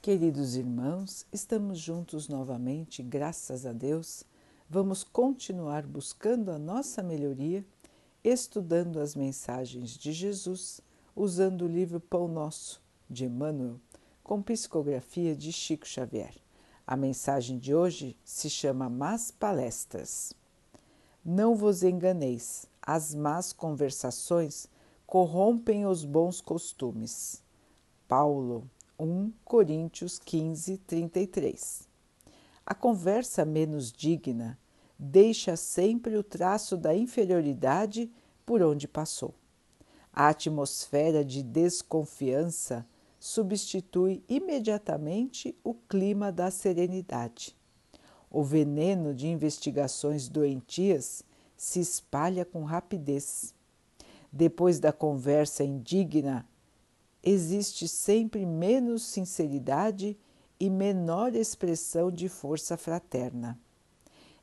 Queridos irmãos, estamos juntos novamente, graças a Deus. Vamos continuar buscando a nossa melhoria, estudando as mensagens de Jesus, usando o livro Pão Nosso, de Emmanuel, com psicografia de Chico Xavier. A mensagem de hoje se chama Más Palestras. Não vos enganeis, as más conversações corrompem os bons costumes. Paulo 1 Coríntios 15, 33. A conversa menos digna deixa sempre o traço da inferioridade por onde passou. A atmosfera de desconfiança substitui imediatamente o clima da serenidade. O veneno de investigações doentias se espalha com rapidez. Depois da conversa indigna existe sempre menos sinceridade e menor expressão de força fraterna.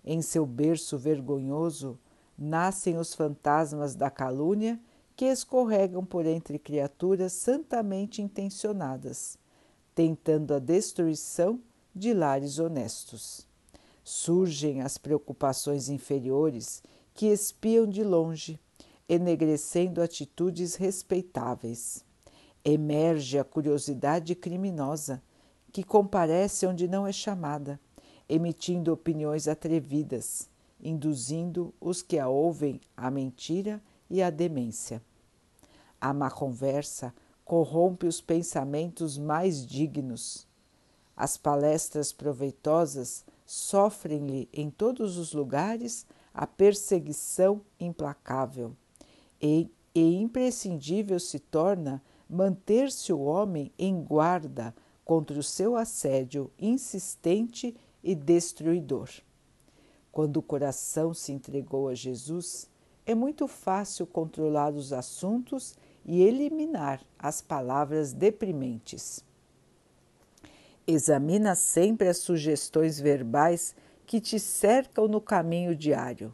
Em seu berço vergonhoso nascem os fantasmas da calúnia que escorregam por entre criaturas santamente intencionadas, tentando a destruição de lares honestos. Surgem as preocupações inferiores que espiam de longe, enegrecendo atitudes respeitáveis emerge a curiosidade criminosa, que comparece onde não é chamada, emitindo opiniões atrevidas, induzindo os que a ouvem à mentira e à demência. A má conversa corrompe os pensamentos mais dignos. As palestras proveitosas sofrem-lhe em todos os lugares a perseguição implacável, e, e imprescindível se torna manter-se o homem em guarda contra o seu assédio insistente e destruidor. Quando o coração se entregou a Jesus, é muito fácil controlar os assuntos e eliminar as palavras deprimentes. Examina sempre as sugestões verbais que te cercam no caminho diário.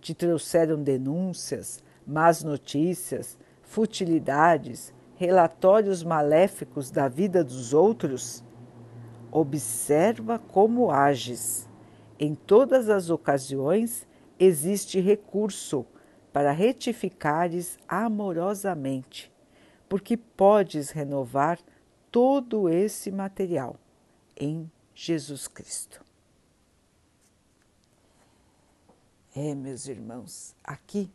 Te trouxeram denúncias, más notícias, futilidades, relatórios maléficos da vida dos outros? Observa como ages. Em todas as ocasiões existe recurso para retificares amorosamente, porque podes renovar todo esse material em Jesus Cristo. É, meus irmãos, aqui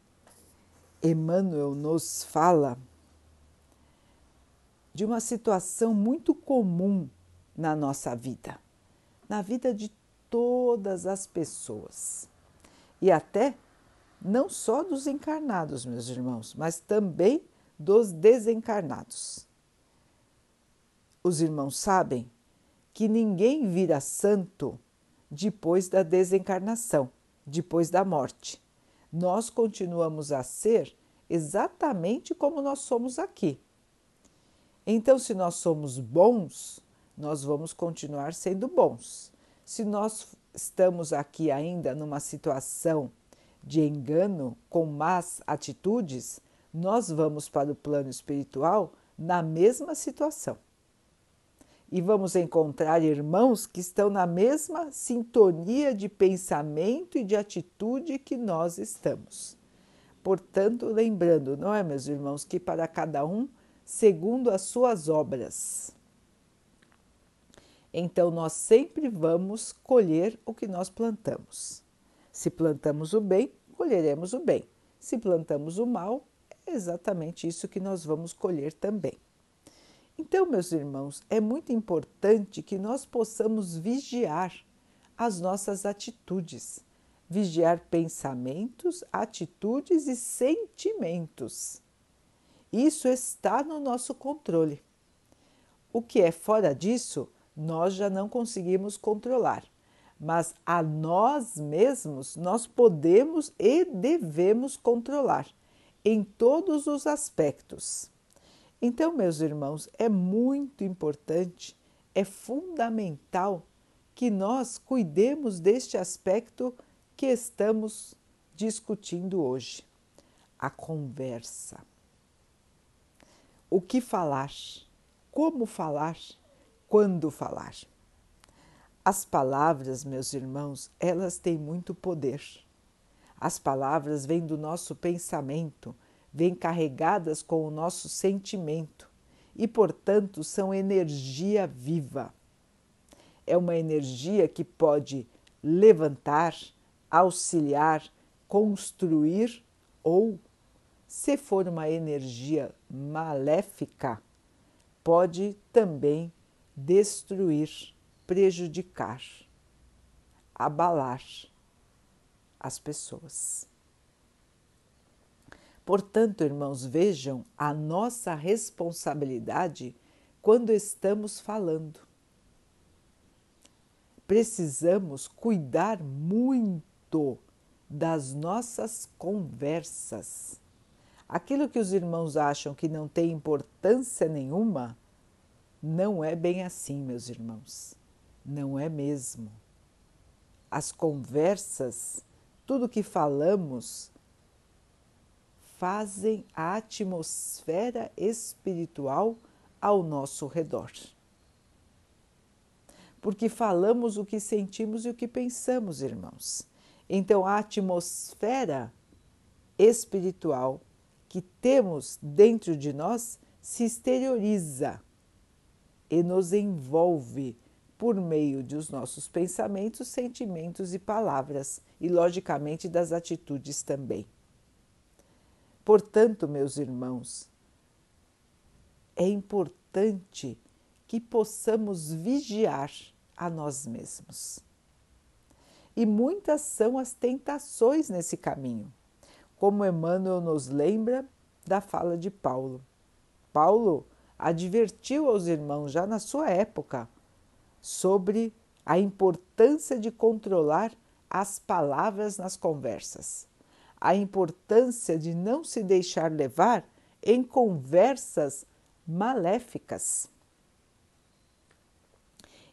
Emmanuel nos fala de uma situação muito comum na nossa vida, na vida de todas as pessoas. E até não só dos encarnados, meus irmãos, mas também dos desencarnados. Os irmãos sabem que ninguém vira santo depois da desencarnação, depois da morte. Nós continuamos a ser exatamente como nós somos aqui então, se nós somos bons, nós vamos continuar sendo bons. Se nós estamos aqui ainda numa situação de engano, com más atitudes, nós vamos para o plano espiritual na mesma situação. E vamos encontrar irmãos que estão na mesma sintonia de pensamento e de atitude que nós estamos. Portanto, lembrando, não é, meus irmãos, que para cada um segundo as suas obras. Então, nós sempre vamos colher o que nós plantamos. Se plantamos o bem, colheremos o bem. Se plantamos o mal, é exatamente isso que nós vamos colher também. Então, meus irmãos, é muito importante que nós possamos vigiar as nossas atitudes, vigiar pensamentos, atitudes e sentimentos. Isso está no nosso controle. O que é fora disso, nós já não conseguimos controlar, mas a nós mesmos nós podemos e devemos controlar em todos os aspectos. Então, meus irmãos, é muito importante, é fundamental que nós cuidemos deste aspecto que estamos discutindo hoje: a conversa o que falar, como falar, quando falar. As palavras, meus irmãos, elas têm muito poder. As palavras vêm do nosso pensamento, vêm carregadas com o nosso sentimento e, portanto, são energia viva. É uma energia que pode levantar, auxiliar, construir ou, se for uma energia maléfica, pode também destruir, prejudicar, abalar as pessoas. Portanto, irmãos, vejam a nossa responsabilidade quando estamos falando. Precisamos cuidar muito das nossas conversas. Aquilo que os irmãos acham que não tem importância nenhuma, não é bem assim, meus irmãos. Não é mesmo. As conversas, tudo que falamos, fazem a atmosfera espiritual ao nosso redor. Porque falamos o que sentimos e o que pensamos, irmãos. Então, a atmosfera espiritual que temos dentro de nós se exterioriza e nos envolve por meio dos nossos pensamentos, sentimentos e palavras, e logicamente das atitudes também. Portanto, meus irmãos, é importante que possamos vigiar a nós mesmos e muitas são as tentações nesse caminho, como Emmanuel nos lembra da fala de Paulo. Paulo advertiu aos irmãos já na sua época sobre a importância de controlar as palavras nas conversas, a importância de não se deixar levar em conversas maléficas.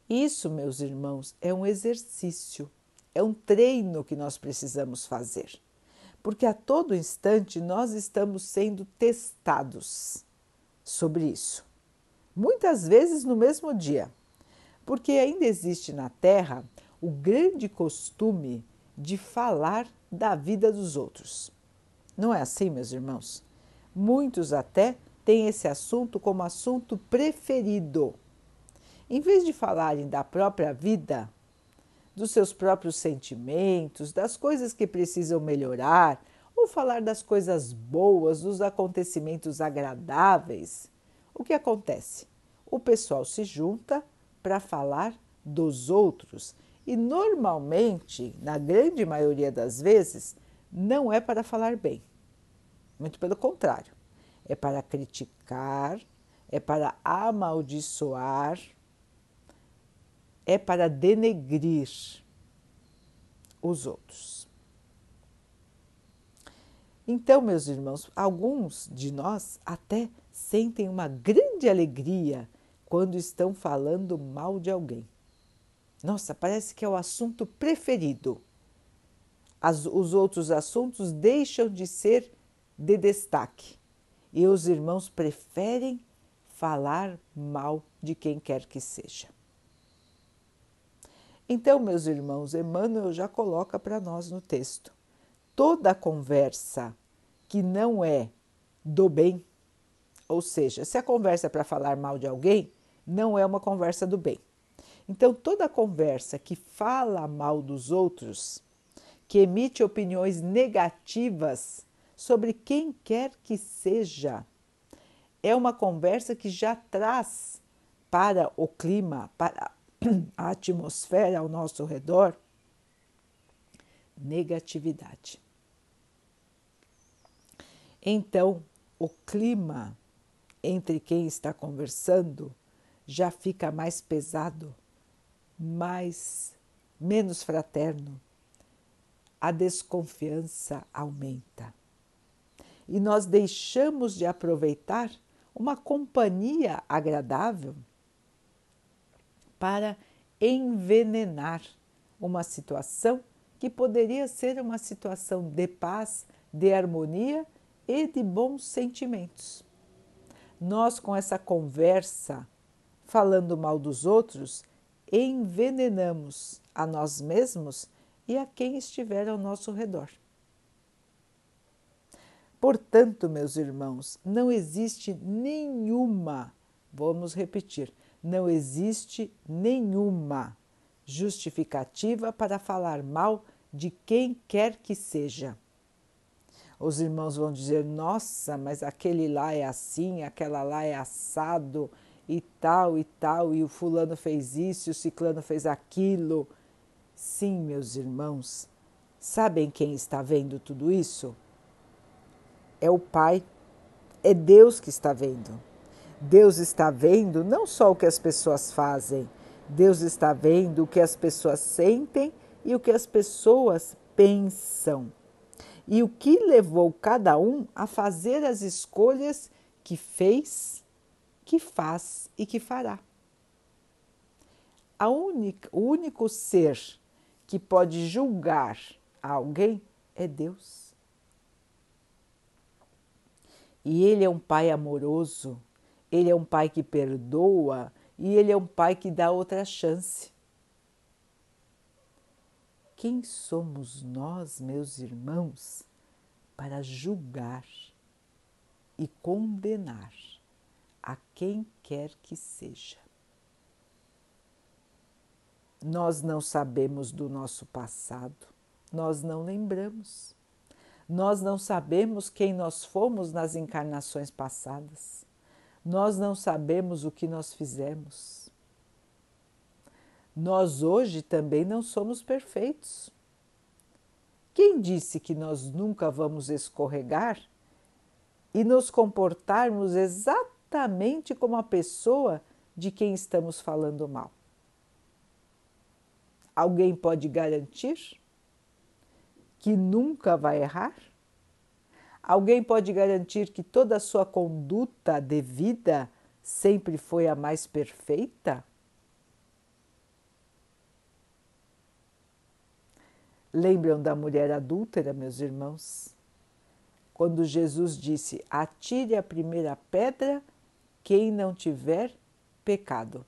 Isso, meus irmãos, é um exercício é um treino que nós precisamos fazer, porque a todo instante nós estamos sendo testados sobre isso. Muitas vezes no mesmo dia, porque ainda existe na Terra o grande costume de falar da vida dos outros. Não é assim, meus irmãos? Muitos até têm esse assunto como assunto preferido. Em vez de falarem da própria vida, dos seus próprios sentimentos, das coisas que precisam melhorar, ou falar das coisas boas, dos acontecimentos agradáveis. O que acontece? O pessoal se junta para falar dos outros e normalmente, na grande maioria das vezes, não é para falar bem. Muito pelo contrário, é para criticar, é para amaldiçoar, é para denegrir os outros. Então, meus irmãos, alguns de nós até sentem uma grande alegria quando estão falando mal de alguém. Nossa, parece que é o assunto preferido. As, os outros assuntos deixam de ser de destaque e os irmãos preferem falar mal de quem quer que seja. Então, meus irmãos, Emmanuel já coloca para nós no texto: toda conversa que não é do bem, ou seja, se a conversa é para falar mal de alguém, não é uma conversa do bem. Então, toda conversa que fala mal dos outros, que emite opiniões negativas sobre quem quer que seja, é uma conversa que já traz para o clima, para a atmosfera ao nosso redor, negatividade. Então, o clima entre quem está conversando já fica mais pesado, mais menos fraterno. A desconfiança aumenta. E nós deixamos de aproveitar uma companhia agradável para envenenar uma situação que poderia ser uma situação de paz, de harmonia e de bons sentimentos. Nós, com essa conversa falando mal dos outros, envenenamos a nós mesmos e a quem estiver ao nosso redor. Portanto, meus irmãos, não existe nenhuma, vamos repetir, não existe nenhuma justificativa para falar mal de quem quer que seja. Os irmãos vão dizer: nossa, mas aquele lá é assim, aquela lá é assado e tal e tal, e o fulano fez isso, e o ciclano fez aquilo. Sim, meus irmãos, sabem quem está vendo tudo isso? É o Pai, é Deus que está vendo. Deus está vendo não só o que as pessoas fazem, Deus está vendo o que as pessoas sentem e o que as pessoas pensam. E o que levou cada um a fazer as escolhas que fez, que faz e que fará. A única, o único ser que pode julgar alguém é Deus. E Ele é um Pai amoroso ele é um pai que perdoa e ele é um pai que dá outra chance. Quem somos nós, meus irmãos, para julgar e condenar a quem quer que seja? Nós não sabemos do nosso passado, nós não lembramos. Nós não sabemos quem nós fomos nas encarnações passadas. Nós não sabemos o que nós fizemos. Nós hoje também não somos perfeitos. Quem disse que nós nunca vamos escorregar e nos comportarmos exatamente como a pessoa de quem estamos falando mal? Alguém pode garantir que nunca vai errar? Alguém pode garantir que toda a sua conduta devida sempre foi a mais perfeita? Lembram da mulher adúltera, meus irmãos? Quando Jesus disse: Atire a primeira pedra quem não tiver pecado.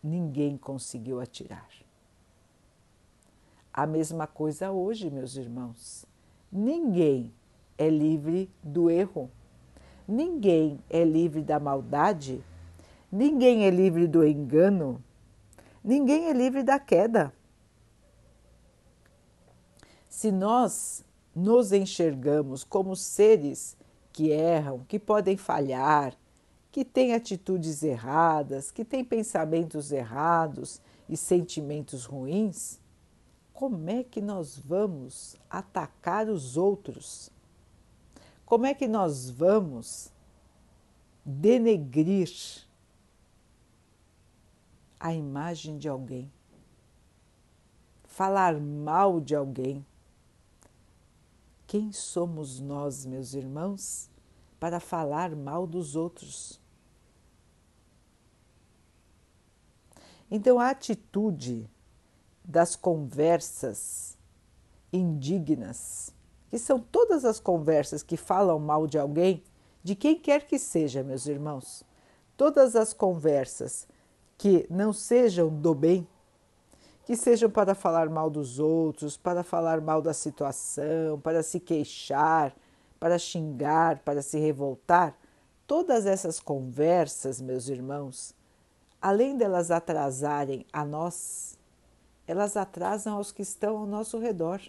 Ninguém conseguiu atirar. A mesma coisa hoje, meus irmãos. Ninguém é livre do erro. Ninguém é livre da maldade. Ninguém é livre do engano. Ninguém é livre da queda. Se nós nos enxergamos como seres que erram, que podem falhar, que têm atitudes erradas, que têm pensamentos errados e sentimentos ruins, como é que nós vamos atacar os outros? Como é que nós vamos denegrir a imagem de alguém? Falar mal de alguém? Quem somos nós, meus irmãos, para falar mal dos outros? Então, a atitude das conversas indignas, que são todas as conversas que falam mal de alguém, de quem quer que seja, meus irmãos. Todas as conversas que não sejam do bem, que sejam para falar mal dos outros, para falar mal da situação, para se queixar, para xingar, para se revoltar, todas essas conversas, meus irmãos, além delas atrasarem a nós, elas atrasam aos que estão ao nosso redor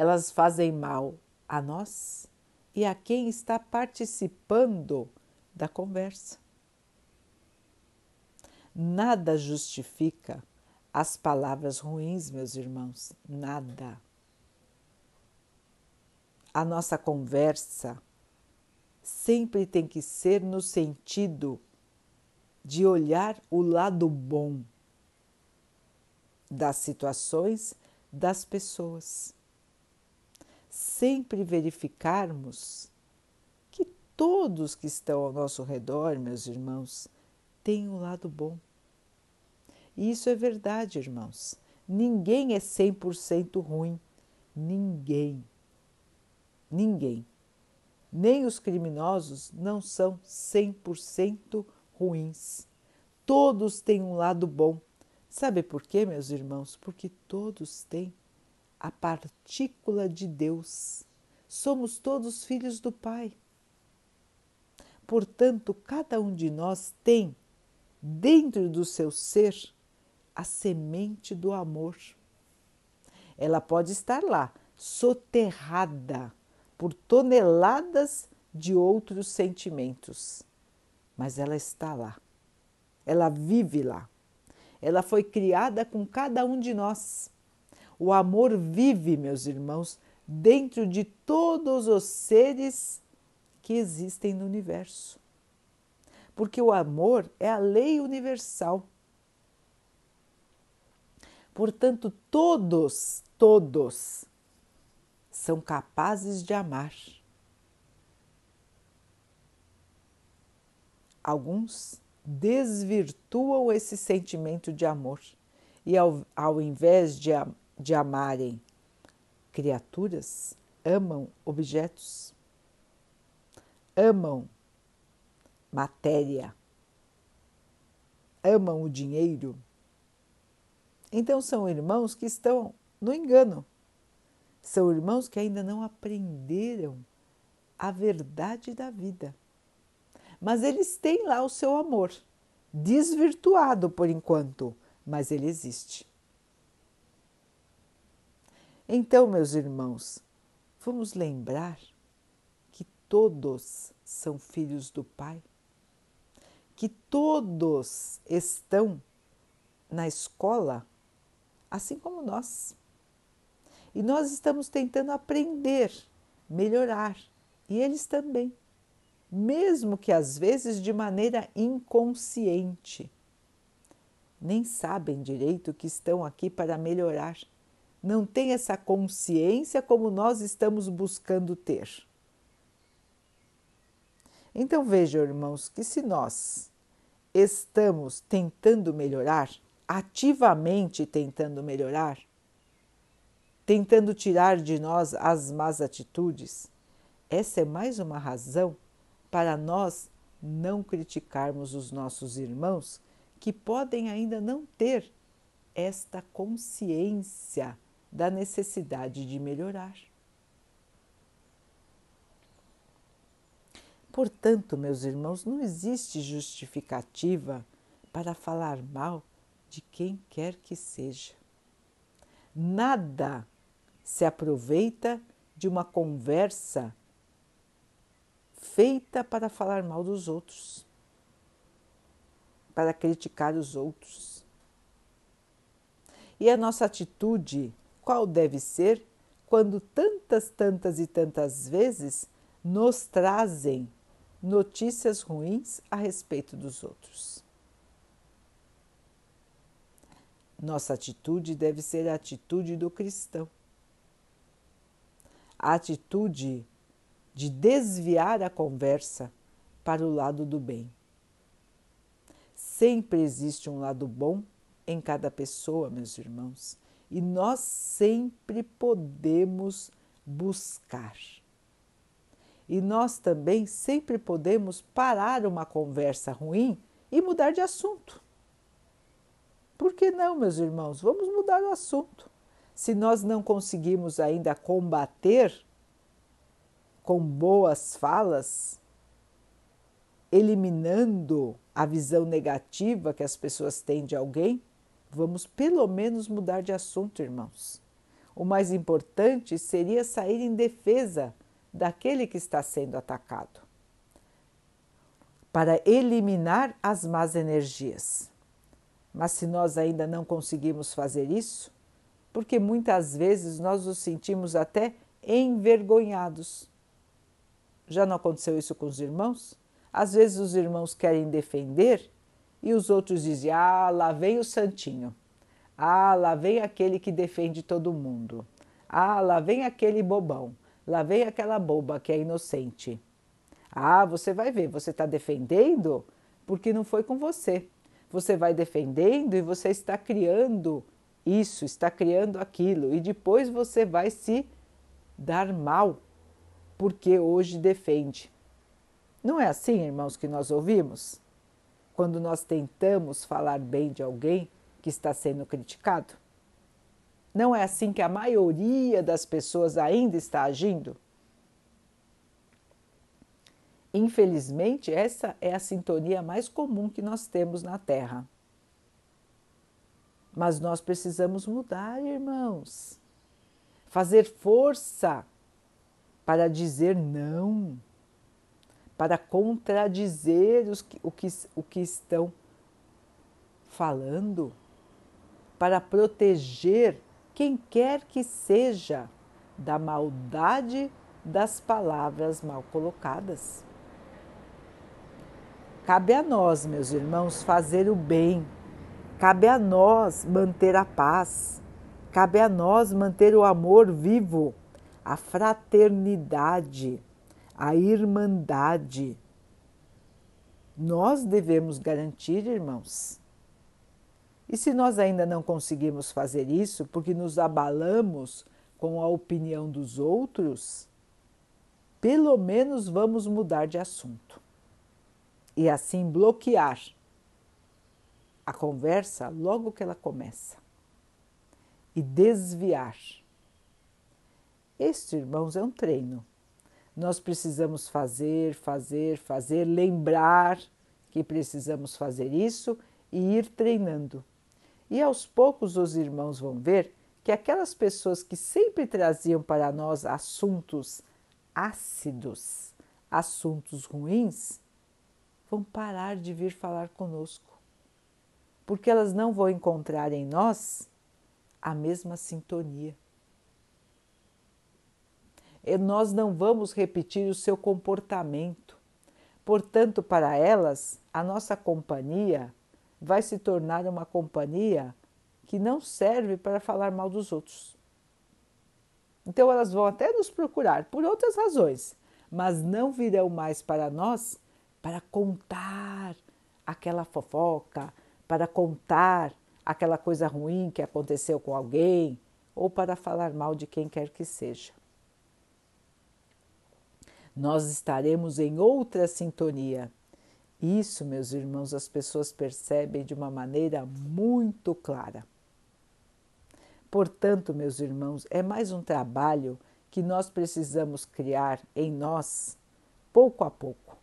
elas fazem mal a nós e a quem está participando da conversa. Nada justifica as palavras ruins, meus irmãos, nada. A nossa conversa sempre tem que ser no sentido de olhar o lado bom das situações, das pessoas sempre verificarmos que todos que estão ao nosso redor, meus irmãos, têm um lado bom. E isso é verdade, irmãos. Ninguém é 100% ruim. Ninguém. Ninguém. nem os criminosos não são 100% ruins. Todos têm um lado bom. Sabe por quê, meus irmãos? Porque todos têm a partícula de Deus. Somos todos filhos do Pai. Portanto, cada um de nós tem dentro do seu ser a semente do amor. Ela pode estar lá, soterrada por toneladas de outros sentimentos, mas ela está lá, ela vive lá, ela foi criada com cada um de nós. O amor vive, meus irmãos, dentro de todos os seres que existem no universo. Porque o amor é a lei universal. Portanto, todos, todos são capazes de amar. Alguns desvirtuam esse sentimento de amor e, ao, ao invés de, de amarem criaturas, amam objetos, amam matéria, amam o dinheiro. Então são irmãos que estão no engano. São irmãos que ainda não aprenderam a verdade da vida. Mas eles têm lá o seu amor, desvirtuado por enquanto, mas ele existe. Então, meus irmãos, vamos lembrar que todos são filhos do Pai, que todos estão na escola, assim como nós. E nós estamos tentando aprender, melhorar, e eles também, mesmo que às vezes de maneira inconsciente. Nem sabem direito que estão aqui para melhorar. Não têm essa consciência como nós estamos buscando ter. Então vejam, irmãos, que se nós estamos tentando melhorar, ativamente tentando melhorar, tentando tirar de nós as más atitudes, essa é mais uma razão para nós não criticarmos os nossos irmãos que podem ainda não ter esta consciência da necessidade de melhorar. Portanto, meus irmãos, não existe justificativa para falar mal de quem quer que seja. Nada se aproveita de uma conversa feita para falar mal dos outros, para criticar os outros. E a nossa atitude, qual deve ser quando tantas, tantas e tantas vezes nos trazem notícias ruins a respeito dos outros? Nossa atitude deve ser a atitude do cristão a atitude de desviar a conversa para o lado do bem. Sempre existe um lado bom em cada pessoa, meus irmãos, e nós sempre podemos buscar. E nós também sempre podemos parar uma conversa ruim e mudar de assunto. Por que não, meus irmãos? Vamos mudar o assunto se nós não conseguimos ainda combater com boas falas, eliminando a visão negativa que as pessoas têm de alguém, vamos pelo menos mudar de assunto, irmãos. O mais importante seria sair em defesa daquele que está sendo atacado, para eliminar as más energias. Mas se nós ainda não conseguimos fazer isso, porque muitas vezes nós nos sentimos até envergonhados. Já não aconteceu isso com os irmãos? Às vezes os irmãos querem defender e os outros dizem: Ah, lá vem o santinho. Ah, lá vem aquele que defende todo mundo. Ah, lá vem aquele bobão. Lá vem aquela boba que é inocente. Ah, você vai ver, você está defendendo porque não foi com você. Você vai defendendo e você está criando isso, está criando aquilo, e depois você vai se dar mal porque hoje defende. Não é assim, irmãos, que nós ouvimos? Quando nós tentamos falar bem de alguém que está sendo criticado? Não é assim que a maioria das pessoas ainda está agindo? Infelizmente, essa é a sintonia mais comum que nós temos na Terra. Mas nós precisamos mudar, irmãos. Fazer força para dizer não, para contradizer os o, que, o que estão falando, para proteger quem quer que seja da maldade das palavras mal colocadas. Cabe a nós, meus irmãos, fazer o bem, cabe a nós manter a paz, cabe a nós manter o amor vivo, a fraternidade, a irmandade. Nós devemos garantir, irmãos, e se nós ainda não conseguimos fazer isso porque nos abalamos com a opinião dos outros, pelo menos vamos mudar de assunto e assim bloquear a conversa logo que ela começa e desviar. Este, irmãos, é um treino. Nós precisamos fazer, fazer, fazer, lembrar que precisamos fazer isso e ir treinando. E aos poucos os irmãos vão ver que aquelas pessoas que sempre traziam para nós assuntos ácidos, assuntos ruins, vão parar de vir falar conosco, porque elas não vão encontrar em nós a mesma sintonia. E nós não vamos repetir o seu comportamento. Portanto, para elas, a nossa companhia vai se tornar uma companhia que não serve para falar mal dos outros. Então elas vão até nos procurar por outras razões, mas não virão mais para nós para contar aquela fofoca, para contar aquela coisa ruim que aconteceu com alguém ou para falar mal de quem quer que seja. Nós estaremos em outra sintonia isso, meus irmãos, as pessoas percebem de uma maneira muito clara. Portanto, meus irmãos, é mais um trabalho que nós precisamos criar em nós, pouco a pouco.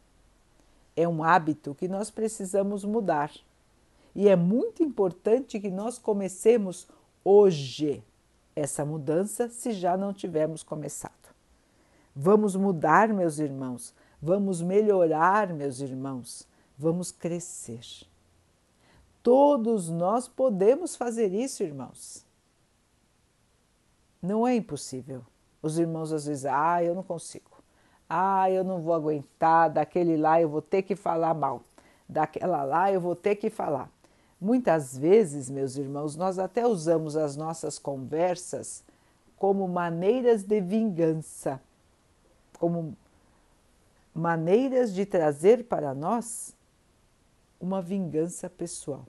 É um hábito que nós precisamos mudar. E é muito importante que nós comecemos hoje essa mudança, se já não tivermos começado. Vamos mudar, meus irmãos, Vamos melhorar, meus irmãos, vamos crescer. Todos nós podemos fazer isso, irmãos. Não é impossível. Os irmãos às vezes, ah, eu não consigo. Ah, eu não vou aguentar, daquele lá eu vou ter que falar mal. Daquela lá eu vou ter que falar. Muitas vezes, meus irmãos, nós até usamos as nossas conversas como maneiras de vingança, como maneiras de trazer para nós uma vingança pessoal.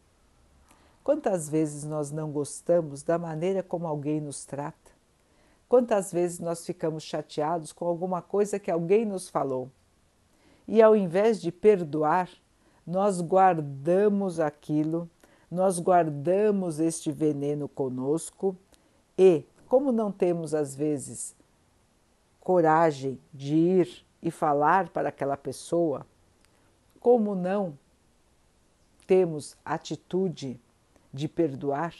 Quantas vezes nós não gostamos da maneira como alguém nos trata? Quantas vezes nós ficamos chateados com alguma coisa que alguém nos falou? E ao invés de perdoar, nós guardamos aquilo, nós guardamos este veneno conosco e, como não temos às vezes coragem de ir e falar para aquela pessoa, como não temos atitude de perdoar,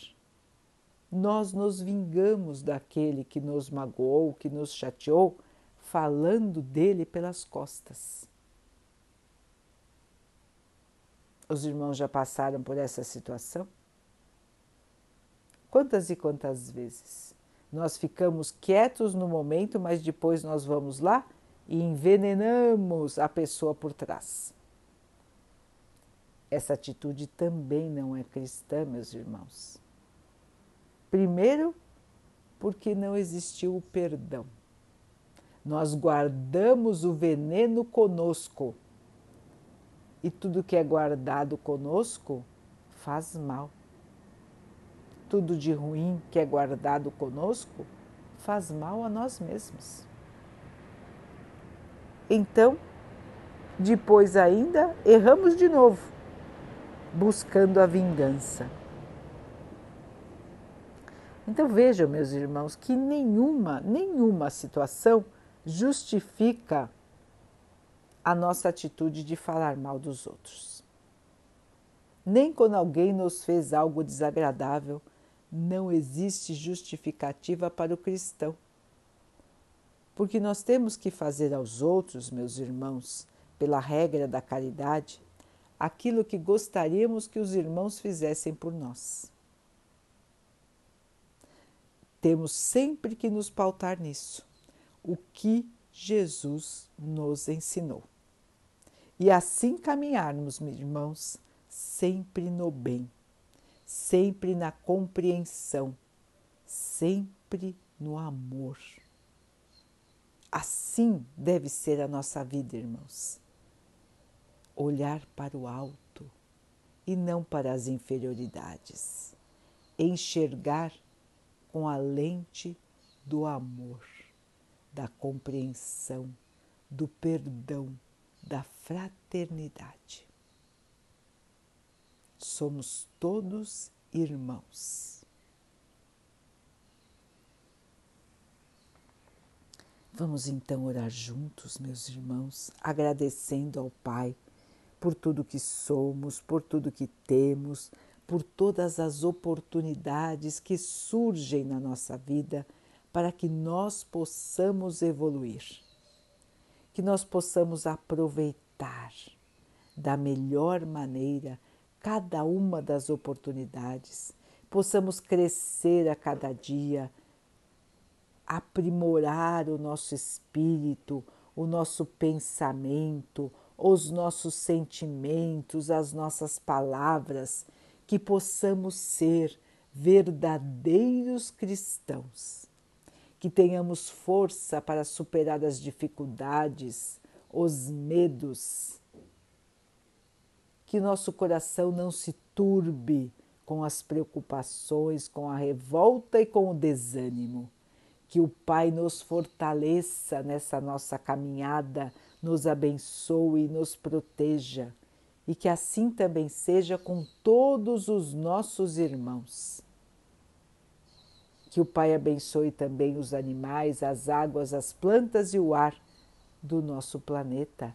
nós nos vingamos daquele que nos magoou, que nos chateou, falando dele pelas costas. Os irmãos já passaram por essa situação? Quantas e quantas vezes nós ficamos quietos no momento, mas depois nós vamos lá e envenenamos a pessoa por trás. Essa atitude também não é cristã, meus irmãos. Primeiro, porque não existiu o perdão. Nós guardamos o veneno conosco. E tudo que é guardado conosco faz mal. Tudo de ruim que é guardado conosco faz mal a nós mesmos. então, depois ainda, erramos de novo, buscando a vingança. Então vejam, meus irmãos, que nenhuma, nenhuma situação justifica a nossa atitude de falar mal dos outros. Nem quando alguém nos fez algo desagradável, não existe justificativa para o cristão. Porque nós temos que fazer aos outros, meus irmãos, pela regra da caridade, aquilo que gostaríamos que os irmãos fizessem por nós. Temos sempre que nos pautar nisso, o que Jesus nos ensinou. E assim caminharmos, meus irmãos, sempre no bem, sempre na compreensão, sempre no amor. Assim deve ser a nossa vida, irmãos. Olhar para o alto e não para as inferioridades. Enxergar com a lente do amor, da compreensão, do perdão, da fraternidade. Somos todos irmãos. Vamos então orar juntos, meus irmãos, agradecendo ao Pai por tudo que somos, por tudo que temos, por todas as oportunidades que surgem na nossa vida para que nós possamos evoluir, que nós possamos aproveitar da melhor maneira cada uma das oportunidades, possamos crescer a cada dia, aprimorar o nosso espírito, o nosso pensamento, os nossos sentimentos, as nossas palavras que possamos ser verdadeiros cristãos, que tenhamos força para superar as dificuldades, os medos, que nosso coração não se turbe com as preocupações, com a revolta e com o desânimo. Que o Pai nos fortaleça nessa nossa caminhada, nos abençoe e nos proteja e que assim também seja com todos os nossos irmãos. Que o Pai abençoe também os animais, as águas, as plantas e o ar do nosso planeta